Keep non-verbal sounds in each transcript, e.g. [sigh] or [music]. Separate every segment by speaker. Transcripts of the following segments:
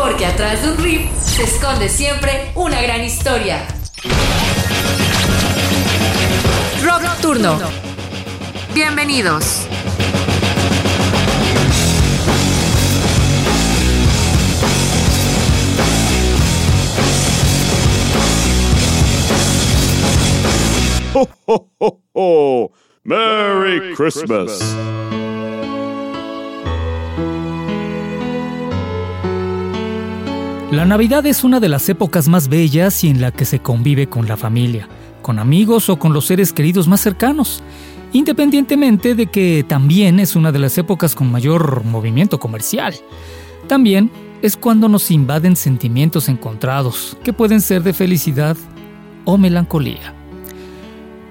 Speaker 1: Porque atrás de un riff se esconde siempre una gran historia. Rock, Turno. Bienvenidos.
Speaker 2: ho, Merry, Christmas.
Speaker 3: La Navidad es una de las épocas más bellas y en la que se convive con la familia, con amigos o con los seres queridos más cercanos, independientemente de que también es una de las épocas con mayor movimiento comercial. También es cuando nos invaden sentimientos encontrados, que pueden ser de felicidad o melancolía.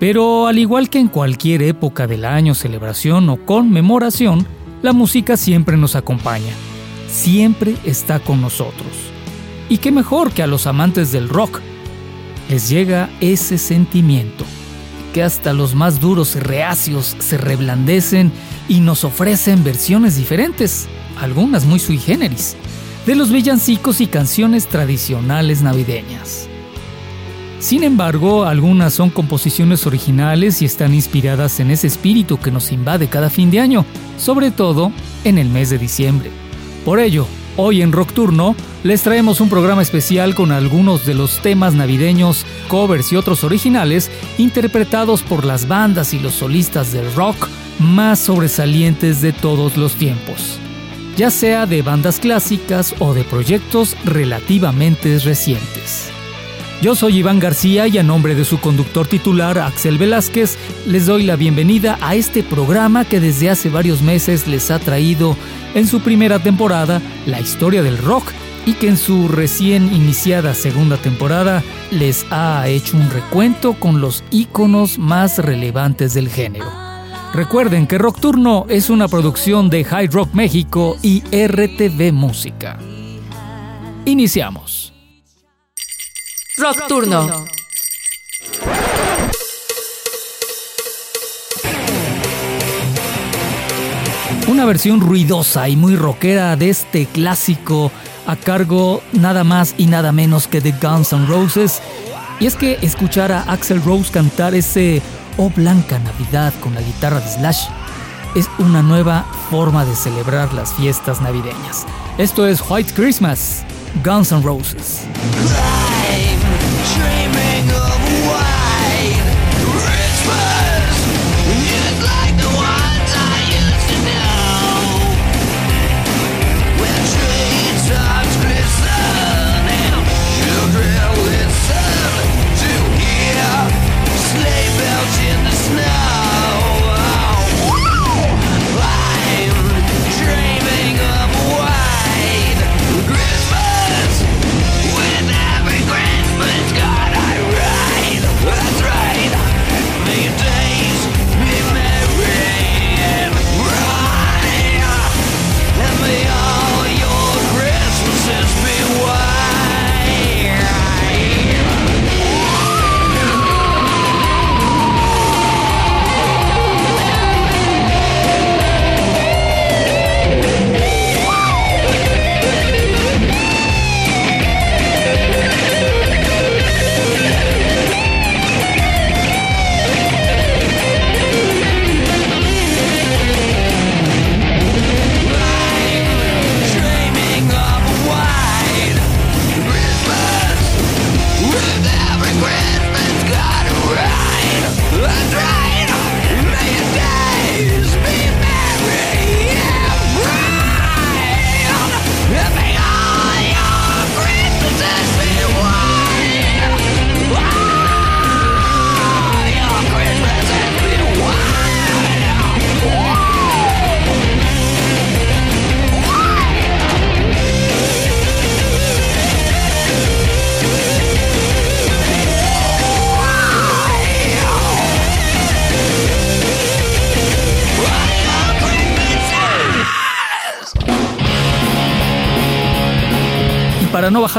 Speaker 3: Pero al igual que en cualquier época del año, celebración o conmemoración, la música siempre nos acompaña, siempre está con nosotros. Y qué mejor que a los amantes del rock les llega ese sentimiento, que hasta los más duros reacios se reblandecen y nos ofrecen versiones diferentes, algunas muy sui generis, de los villancicos y canciones tradicionales navideñas. Sin embargo, algunas son composiciones originales y están inspiradas en ese espíritu que nos invade cada fin de año, sobre todo en el mes de diciembre. Por ello, hoy en Rock Turno les traemos un programa especial con algunos de los temas navideños, covers y otros originales interpretados por las bandas y los solistas del rock más sobresalientes de todos los tiempos, ya sea de bandas clásicas o de proyectos relativamente recientes. Yo soy Iván García y a nombre de su conductor titular, Axel Velázquez, les doy la bienvenida a este programa que desde hace varios meses les ha traído en su primera temporada la historia del rock y que en su recién iniciada segunda temporada les ha hecho un recuento con los íconos más relevantes del género. Recuerden que Rock Turno es una producción de High Rock México y RTV Música. Iniciamos.
Speaker 1: Rock Turno.
Speaker 3: Una versión ruidosa y muy rockera de este clásico a cargo nada más y nada menos que de Guns N' Roses. Y es que escuchar a Axel Rose cantar ese Oh Blanca Navidad con la guitarra de Slash es una nueva forma de celebrar las fiestas navideñas. Esto es White Christmas, Guns N' Roses.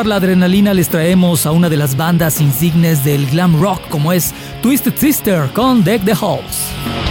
Speaker 4: La adrenalina les traemos a una de las bandas insignes del glam rock como es Twisted Sister con Deck the Halls.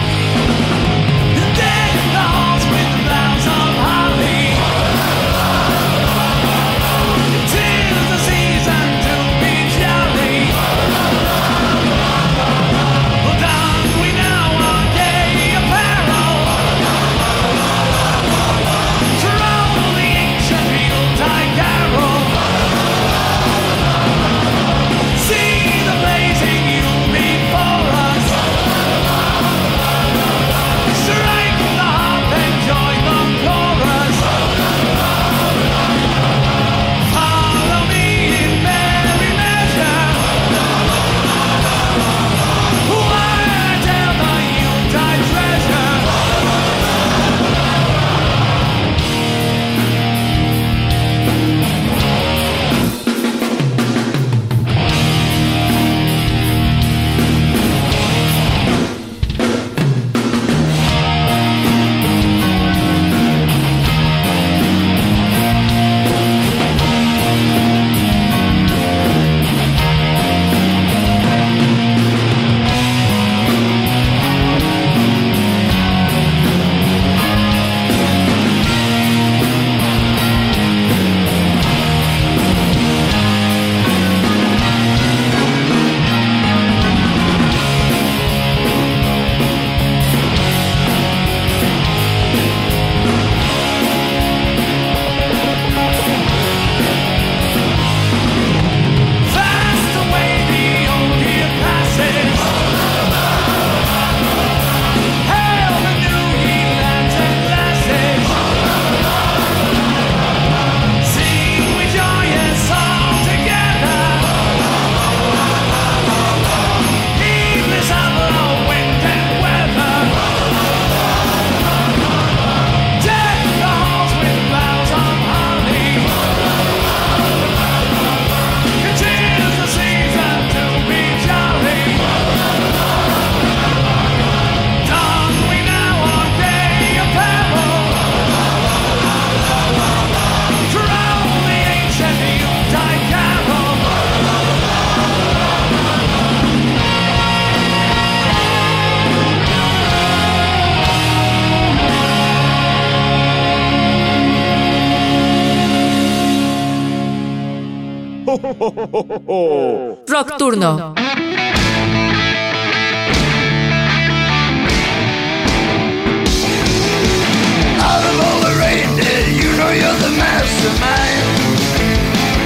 Speaker 4: [laughs]
Speaker 5: Rock Turno.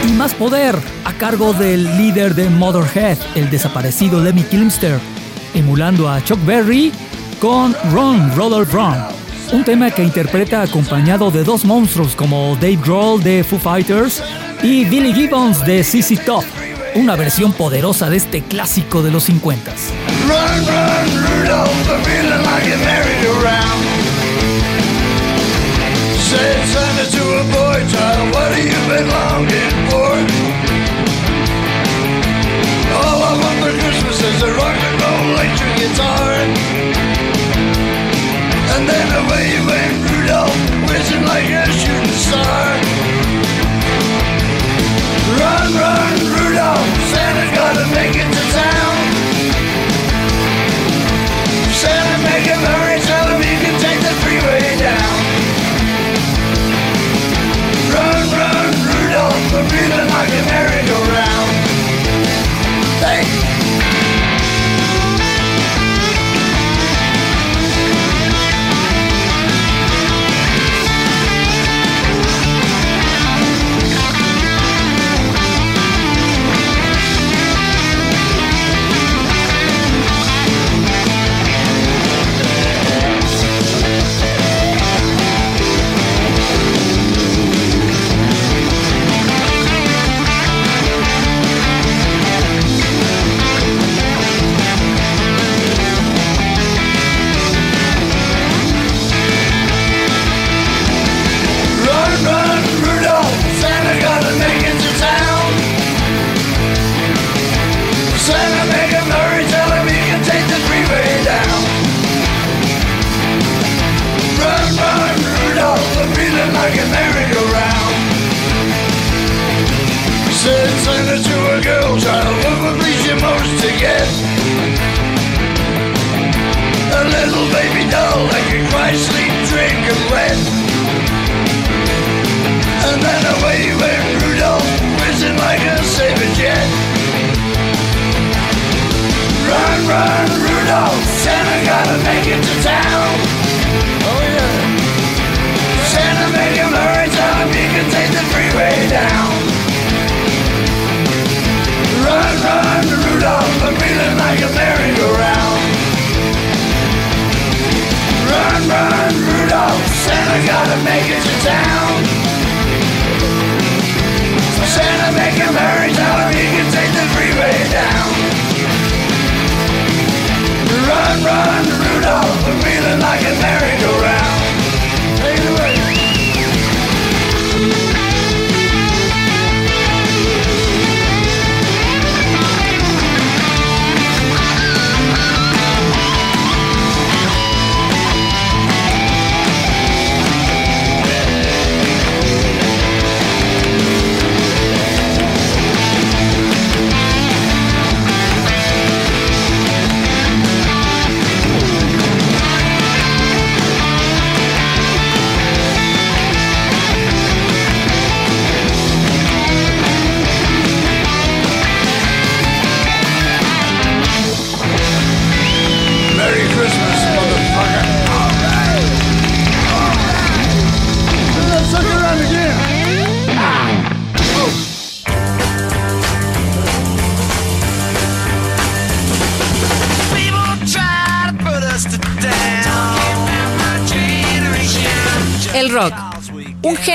Speaker 4: Y más poder a cargo del líder de Motherhead, el desaparecido Lemmy Kilmister, emulando a Chuck Berry con Run, Roller Run. Un tema que interpreta acompañado de dos monstruos como Dave Grohl de Foo Fighters y Billy Gibbons de CC Top, una versión poderosa de este clásico de los 50 Run, run, Rudolph, I'm feeling like you're married around. Say Santa to a boy child, what have you been longing for? All I want for Christmas is a rock and then away went Rudolph, whizzing like a shooting star. Run, run, Rudolph, Santa's gotta make it to town.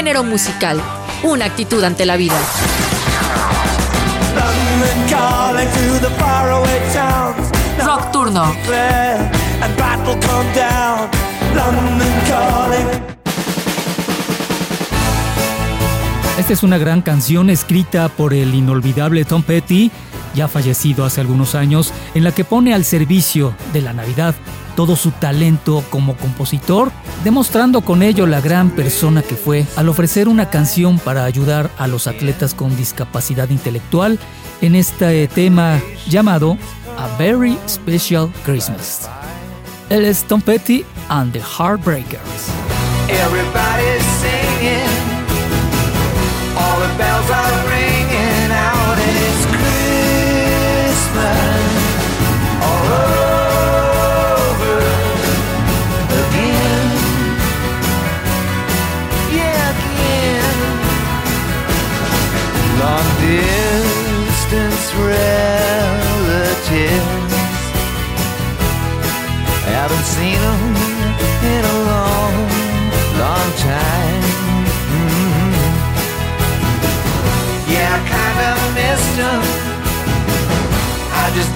Speaker 1: Género musical, una actitud ante la vida. Rock Turno.
Speaker 3: Esta es una gran canción escrita por el inolvidable Tom Petty, ya fallecido hace algunos años, en la que pone al servicio de la Navidad todo su talento como compositor, demostrando con ello la gran persona que fue al ofrecer una canción para ayudar a los atletas con discapacidad intelectual en este tema llamado A Very Special Christmas. Él es Tom Petty and the Heartbreakers.
Speaker 6: Singing. All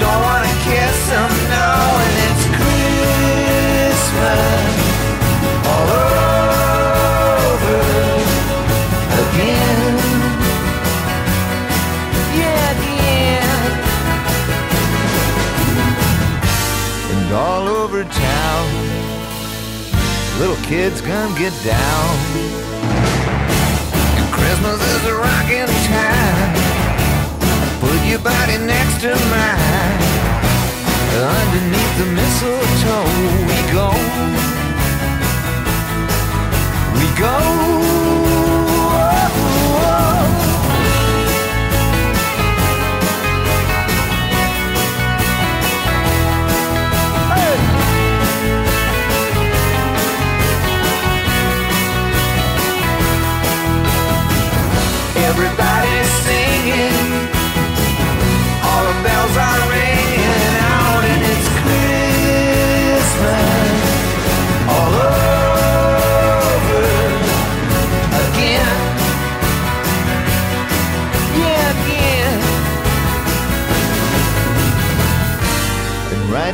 Speaker 6: don't wanna kiss now, and it's Christmas all over again. Yeah, again. And all over town, little kids get down. And Christmas is a rocking time. Your body next to mine. Underneath the mistletoe, we go. We go.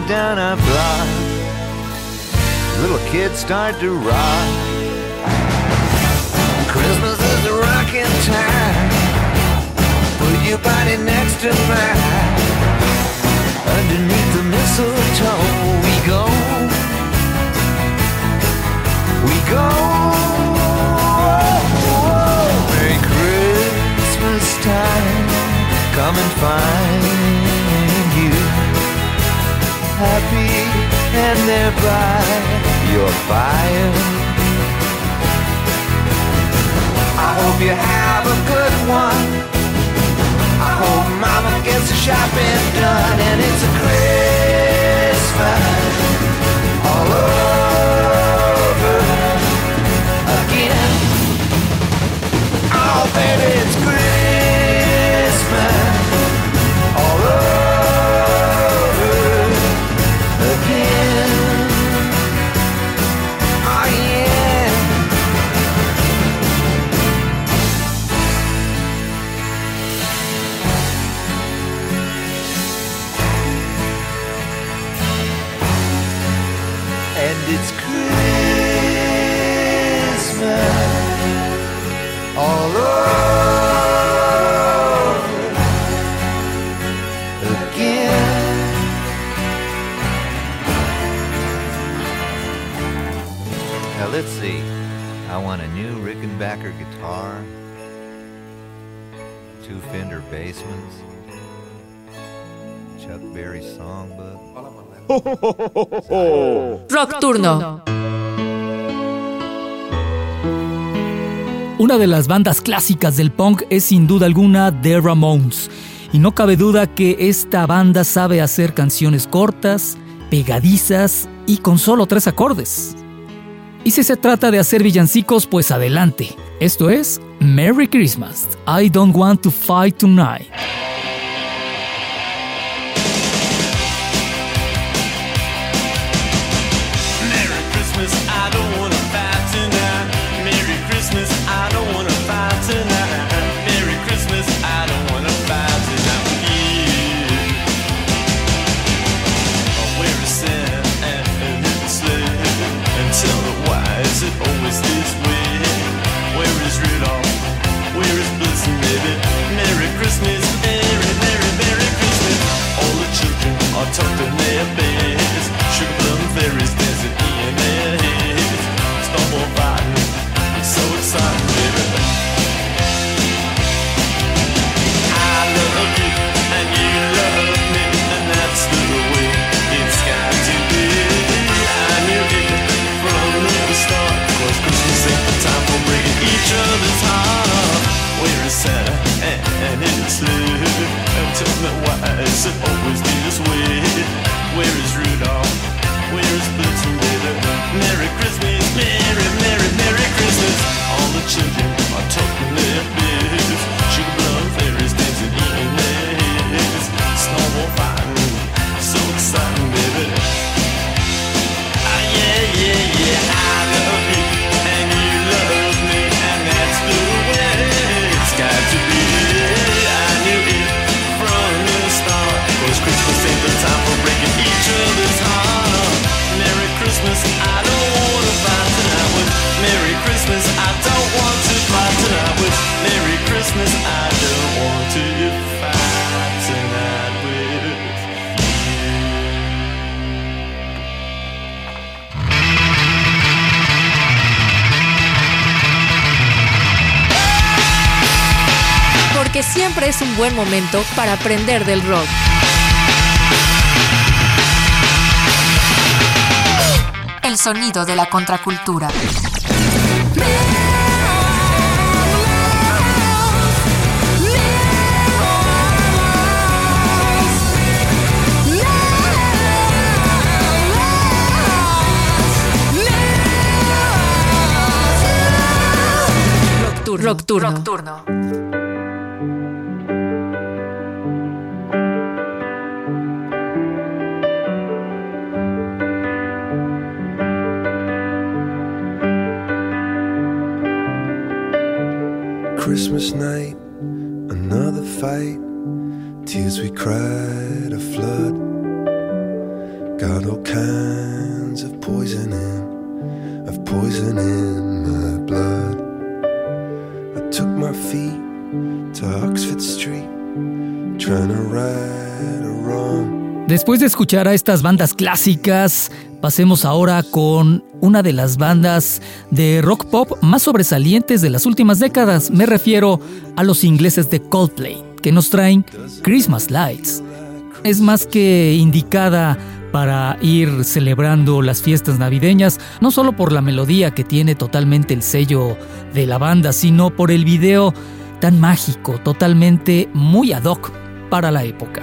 Speaker 6: Down our block, little kids start to rock. Christmas is a rocking time. Put your body next to mine. Underneath the mistletoe, we go. We go. Merry Christmas time. come and find you happy and thereby your fire. I hope you have a good one. I hope mama gets the shopping done and it's a Christmas all over again. Oh, baby, it's Christmas let's see. I want a new Rickenbacker guitar, two Fender Bassmans, Chuck Berry songbook. [laughs]
Speaker 1: Rock Turno.
Speaker 3: Una de las bandas clásicas del punk es sin duda alguna The Ramones. Y no cabe duda que esta banda sabe hacer canciones cortas, pegadizas y con solo tres acordes. Y si se trata de hacer villancicos, pues adelante. Esto es Merry Christmas. I don't want to fight tonight.
Speaker 7: Breaking each other's heart. Where is Santa and, and his sleigh? And tell me why is it
Speaker 1: es un buen momento para aprender del rock. El sonido de la contracultura. Rock Turno. Rock Turno.
Speaker 8: Christmas night, another fight. Tears we cried, a flood. Got all kinds of poison in, of poison in my blood. I took my feet to Oxford Street, trying to right a wrong.
Speaker 3: Después de escuchar a estas bandas clásicas, pasemos ahora con una de las bandas de rock pop más sobresalientes de las últimas décadas. Me refiero a los ingleses de Coldplay. que nos traen Christmas Lights. Es más que indicada para ir celebrando las fiestas navideñas, no solo por la melodía que tiene totalmente el sello de la banda, sino por el video tan mágico, totalmente muy ad hoc para la época.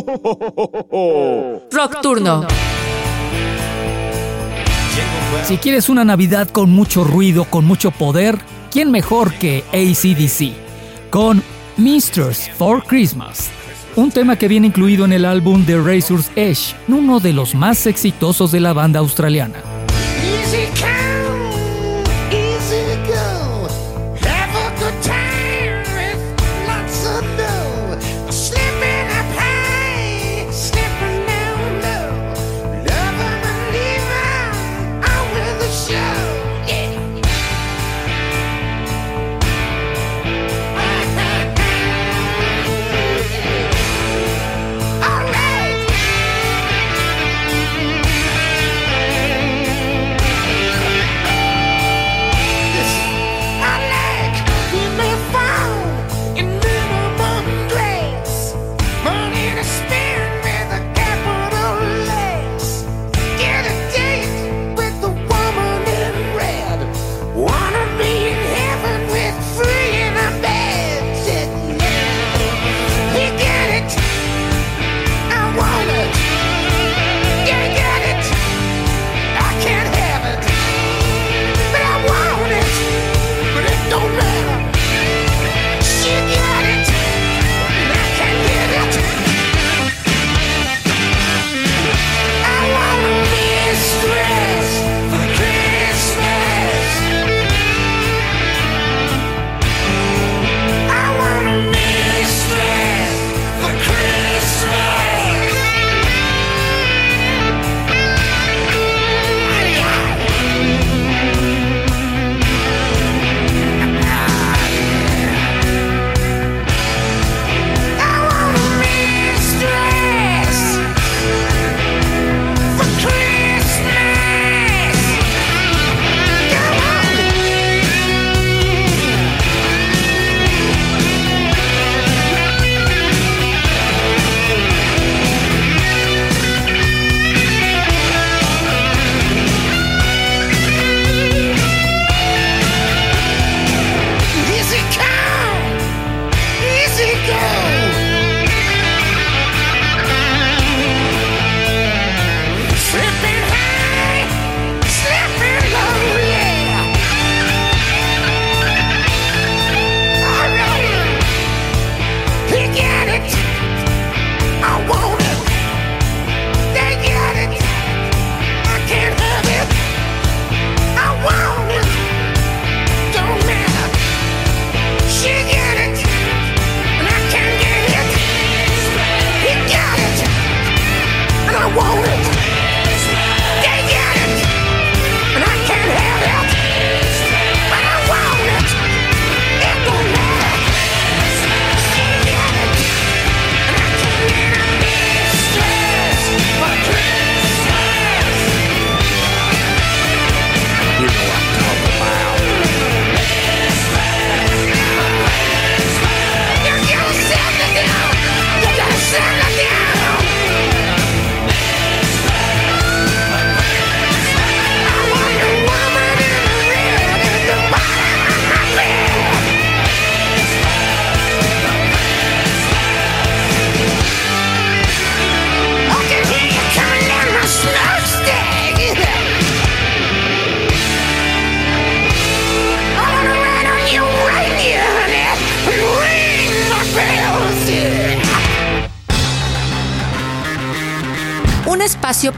Speaker 8: [laughs]
Speaker 1: Rock Turno.
Speaker 3: Si quieres una Navidad con mucho ruido, con mucho poder, ¿quién mejor que ACDC? Con Mistress for Christmas. Un tema que viene incluido en el álbum The Razor's Edge, uno de los más exitosos de la banda australiana.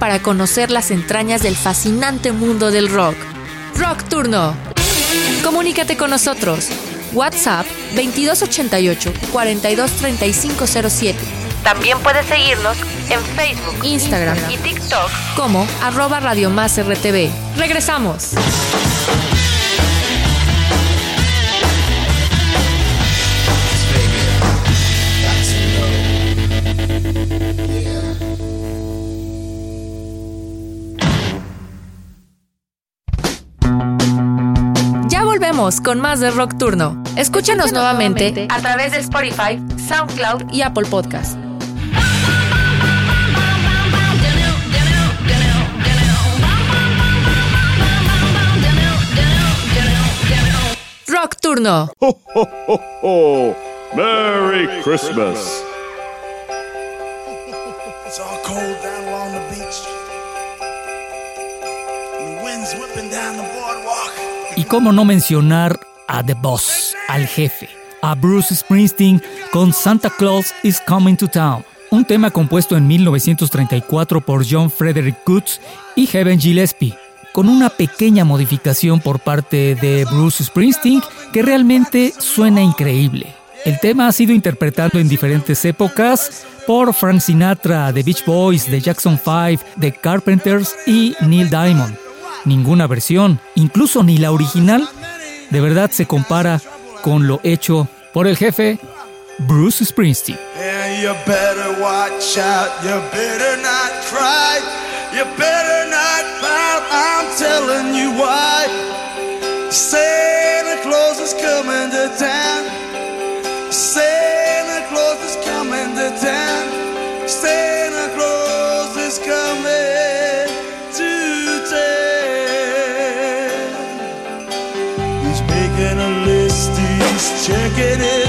Speaker 1: Para conocer las entrañas del fascinante mundo del rock. Rock Turno. Comunícate con nosotros. WhatsApp 2288 423507. También puedes seguirnos en Facebook, Instagram y TikTok como arroba Radio Más RTV. Regresamos. Volvemos con más de Rock Turno. Escúchanos nuevamente a través de Spotify, SoundCloud y Apple Podcast. Rock Turno.
Speaker 2: Ho, ho, ho, ho. Merry Christmas.
Speaker 9: It's all cold down along the beach. And the wind's whipping down the boardwalk.
Speaker 3: Cómo no mencionar a The Boss, al jefe, a Bruce Springsteen con Santa Claus is Coming to Town, un tema compuesto en 1934 por John Frederick Goods y Heaven Gillespie, con una pequeña modificación por parte de Bruce Springsteen que realmente suena increíble. El tema ha sido interpretado en diferentes épocas por Frank Sinatra, The Beach Boys, The Jackson 5, The Carpenters y Neil Diamond. Ninguna versión, incluso ni la original, de verdad se compara con lo hecho por el jefe Bruce Springsteen.
Speaker 9: Is coming to town. Check it in.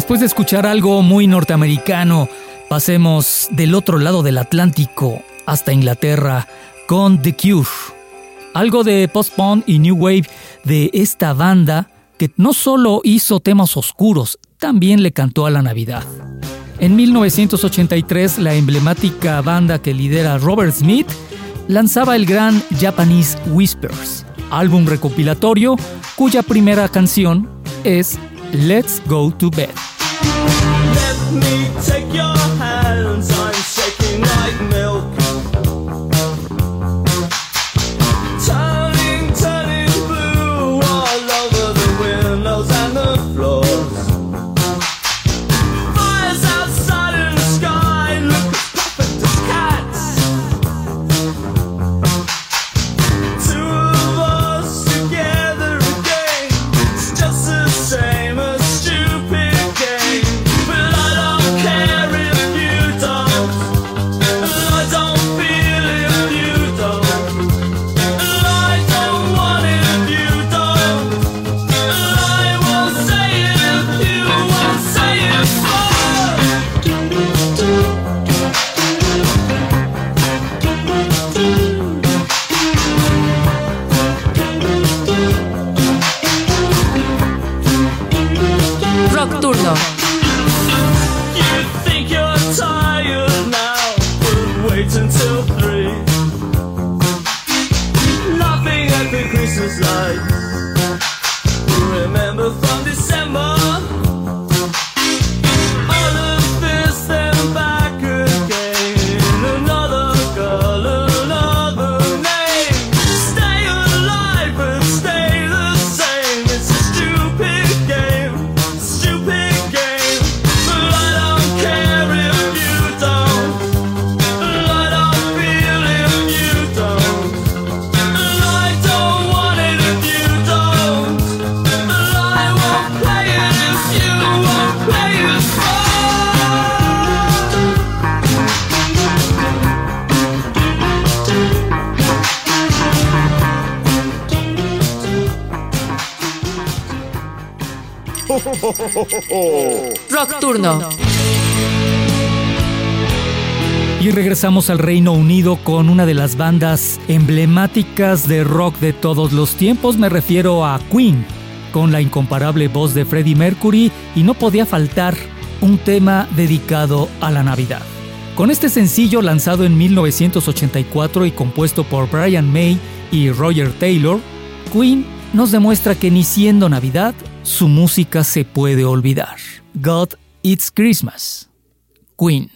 Speaker 3: Después de escuchar algo muy norteamericano, pasemos del otro lado del Atlántico hasta Inglaterra con The Cure. Algo de post-punk y new wave de esta banda que no solo hizo temas oscuros, también le cantó a la Navidad. En 1983, la emblemática banda que lidera Robert Smith lanzaba el gran Japanese Whispers, álbum recopilatorio cuya primera canción es Let's Go to Bed.
Speaker 7: Jesus' light.
Speaker 4: Y regresamos al Reino Unido con una de las bandas emblemáticas de rock de todos los tiempos, me refiero a Queen, con la incomparable voz de Freddie Mercury y no podía faltar un tema dedicado a la Navidad. Con este sencillo lanzado en 1984 y compuesto por Brian May y Roger Taylor, Queen nos demuestra que ni siendo Navidad, su música se puede olvidar. God It's Christmas, Queen.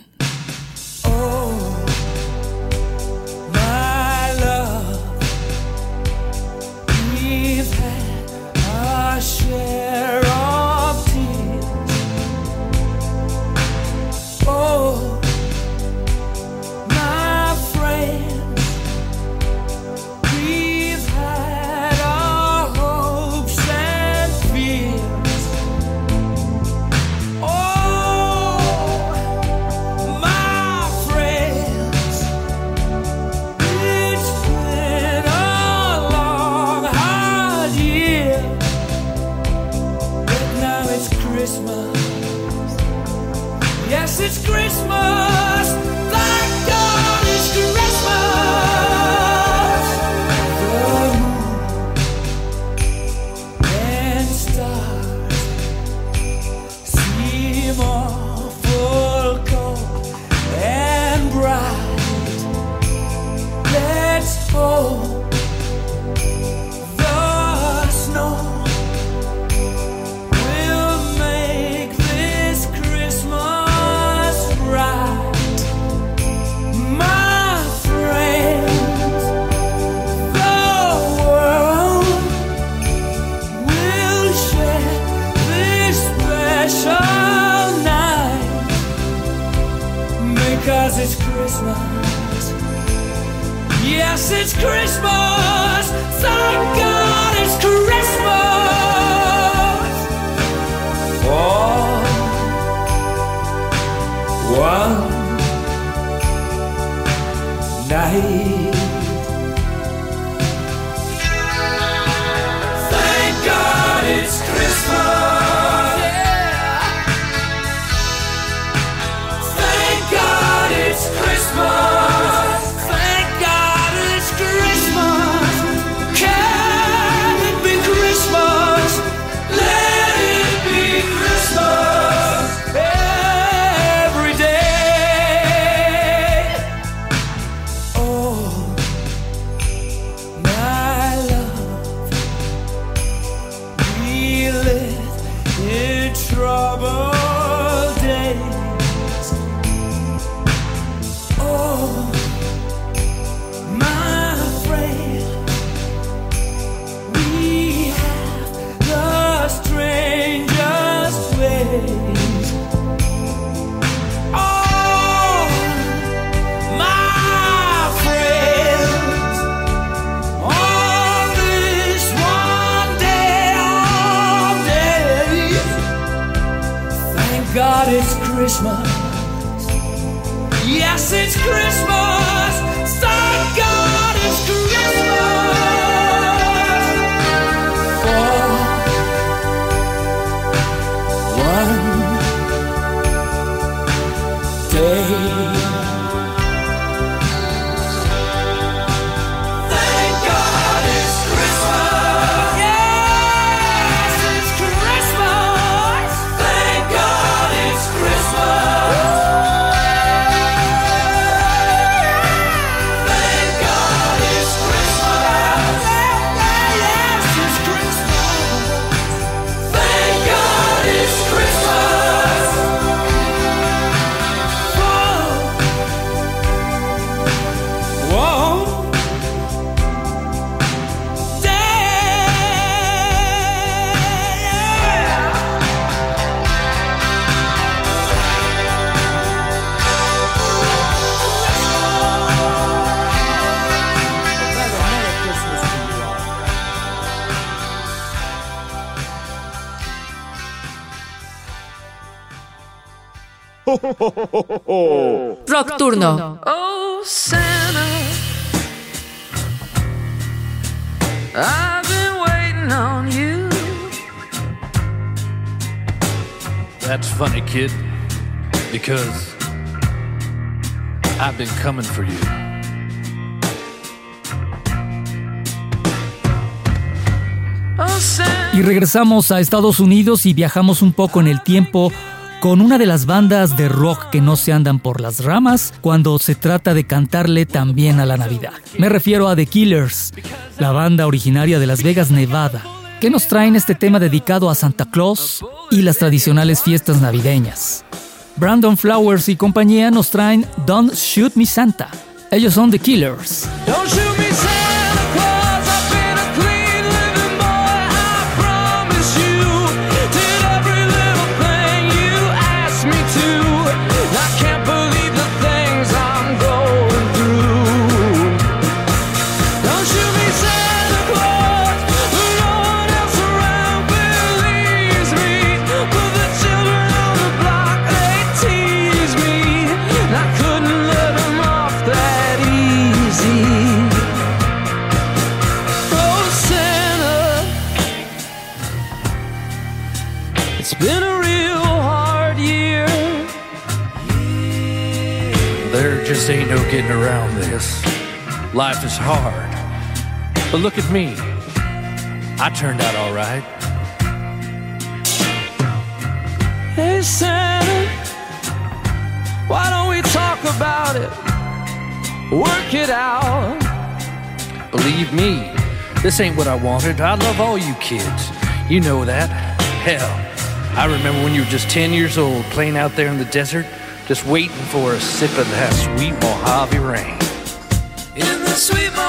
Speaker 4: [laughs]
Speaker 1: Rock Turno.
Speaker 4: Oh, Santa, I've been waiting on you.
Speaker 10: That's funny, kid. Because I've been coming for you.
Speaker 4: Oh.
Speaker 3: Y regresamos a Estados Unidos y viajamos un poco en el tiempo con una de las bandas de rock que no se andan por las ramas cuando se trata de cantarle también a la Navidad. Me refiero a The Killers, la banda originaria de Las Vegas, Nevada, que nos traen este tema dedicado a Santa Claus y las tradicionales fiestas navideñas. Brandon Flowers y compañía nos traen Don't Shoot Me Santa. Ellos son The Killers.
Speaker 4: But
Speaker 10: look at me. I turned out all right.
Speaker 4: Hey, Santa, why don't we talk about it? Work it out.
Speaker 10: Believe me, this ain't what I wanted. I love all you kids. You know that. Hell, I remember when you were just 10 years old playing out there in the desert, just waiting for a sip of that sweet Mojave rain.
Speaker 4: In the sweet Mojave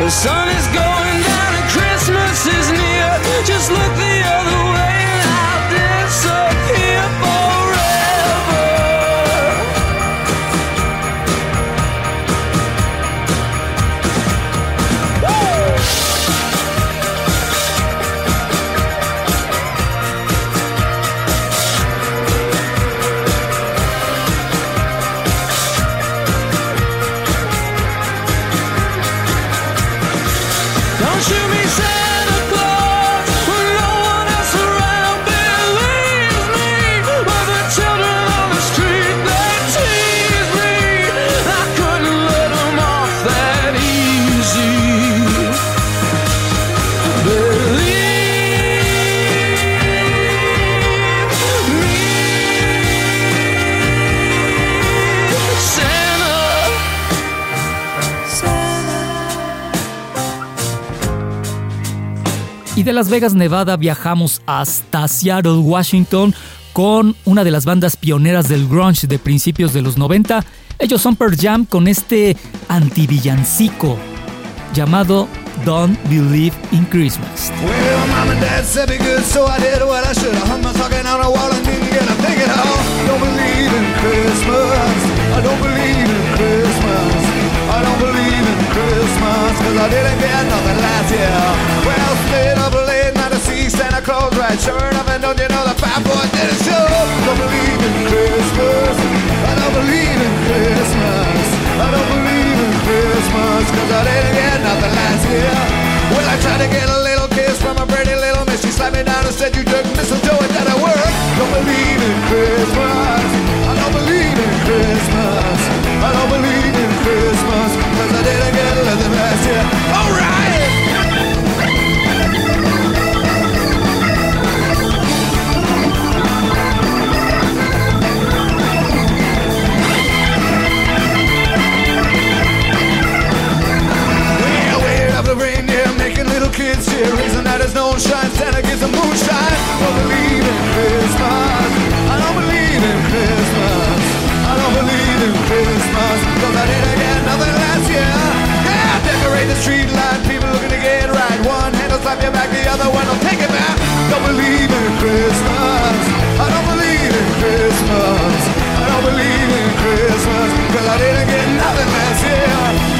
Speaker 4: The sun is going
Speaker 3: Las Vegas, Nevada, viajamos hasta Seattle, Washington, con una de las bandas pioneras del grunge de principios de los 90. Ellos son Pearl Jam con este antivillancico llamado Don't Believe in Christmas.
Speaker 11: Well, Christmas, cause I didn't get nothing last year. Well, stayed up late night to see Santa Claus, right? Sure enough, and don't you know the fat boy didn't show? Don't believe in Christmas. I don't believe in Christmas. I don't believe in Christmas, cause I didn't get nothing last year. Well, I tried to get a little kiss from a pretty little miss. She slapped me down and said, You took mistletoe, it didn't work. Don't believe in Christmas. I don't believe in Christmas. I don't believe in Christmas, yeah. All right. kids
Speaker 9: here no Santa the moonshine I don't believe in Christmas I don't believe in Christmas I don't believe in Christmas again nothing last year street line, people looking to get right. One hand will slap your back, the other one will take it back. Don't believe in Christmas. I don't believe in Christmas. I don't believe in Christmas. Cause I didn't get nothing
Speaker 1: last year.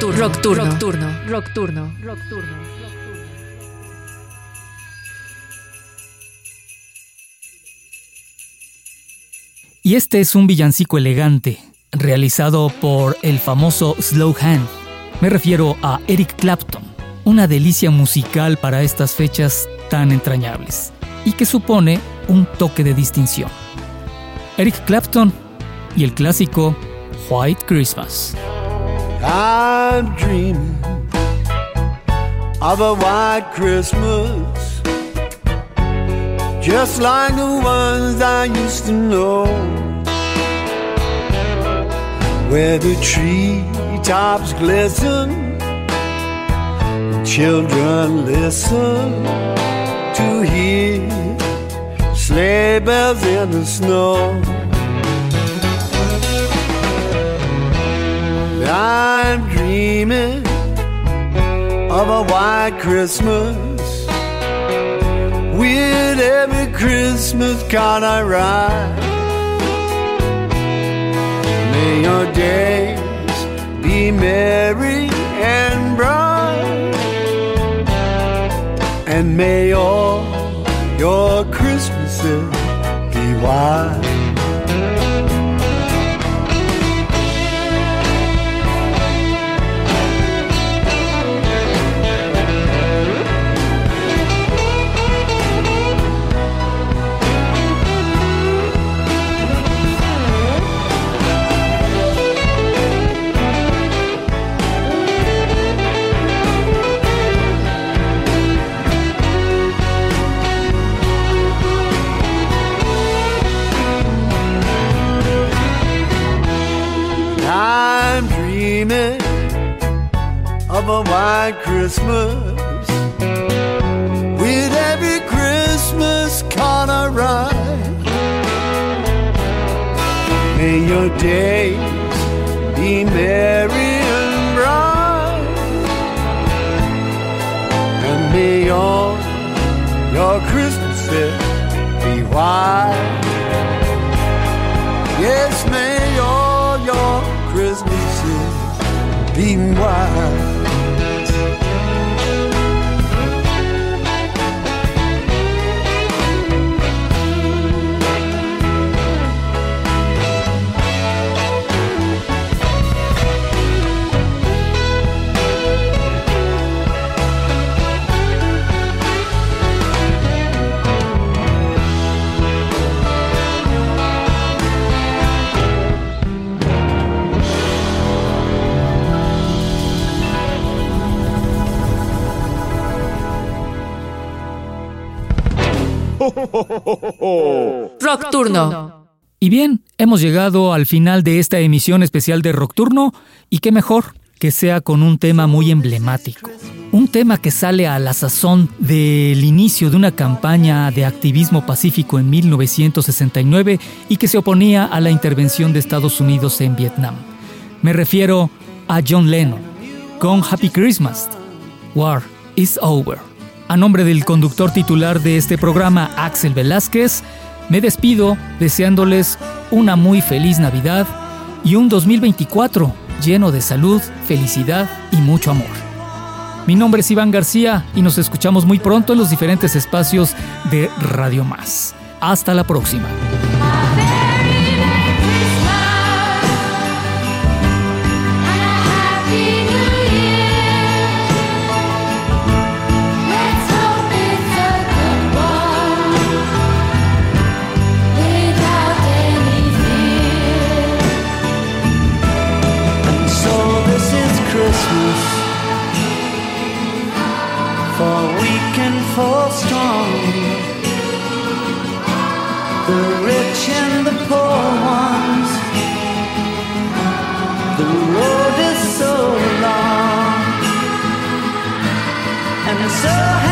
Speaker 1: Rock Turno. Rock Turno. Rock Turno. Rock Turno.
Speaker 3: Y este es un villancico elegante, realizado por el famoso Slow Hand. Me refiero a Eric Clapton, una delicia musical para estas fechas tan entrañables, y que supone un toque de distinción. Eric Clapton y el clásico White Christmas.
Speaker 12: I'm dreaming of a white Christmas, just like the ones I used to know, where the treetops glisten, and children listen to hear sleigh bells in the snow. Dreaming of a white Christmas with every Christmas card I write. May your days be merry and bright, and may all your Christmases be white. White Christmas with every Christmas card I. May your days be merry and bright, and may all your Christmases be white. Yes, may all your Christmases be white.
Speaker 1: Rock Turno.
Speaker 3: Y bien, hemos llegado al final de esta emisión especial de Rock Turno y qué mejor que sea con un tema muy emblemático. Un tema que sale a la sazón del inicio de una campaña de activismo pacífico en 1969 y que se oponía a la intervención de Estados Unidos en Vietnam. Me refiero a John Lennon con Happy Christmas. War is over. A nombre del conductor titular de este programa, Axel Velázquez, me despido deseándoles una muy feliz Navidad y un 2024 lleno de salud, felicidad y mucho amor. Mi nombre es Iván García y nos escuchamos muy pronto en los diferentes espacios de Radio Más. Hasta la próxima.
Speaker 6: For weak and for strong, the rich and the poor ones. The road is so long, and so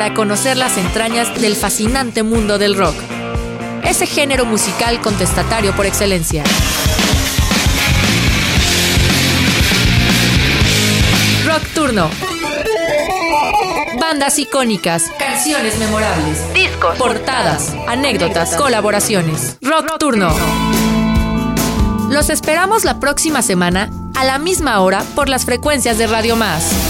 Speaker 1: para conocer las entrañas del fascinante mundo del rock. Ese género musical contestatario por excelencia. Rock Turno. Bandas icónicas, canciones memorables, discos, portadas, anécdotas, colaboraciones. Rock Turno. Los esperamos la próxima semana a la misma hora por las frecuencias de Radio Más.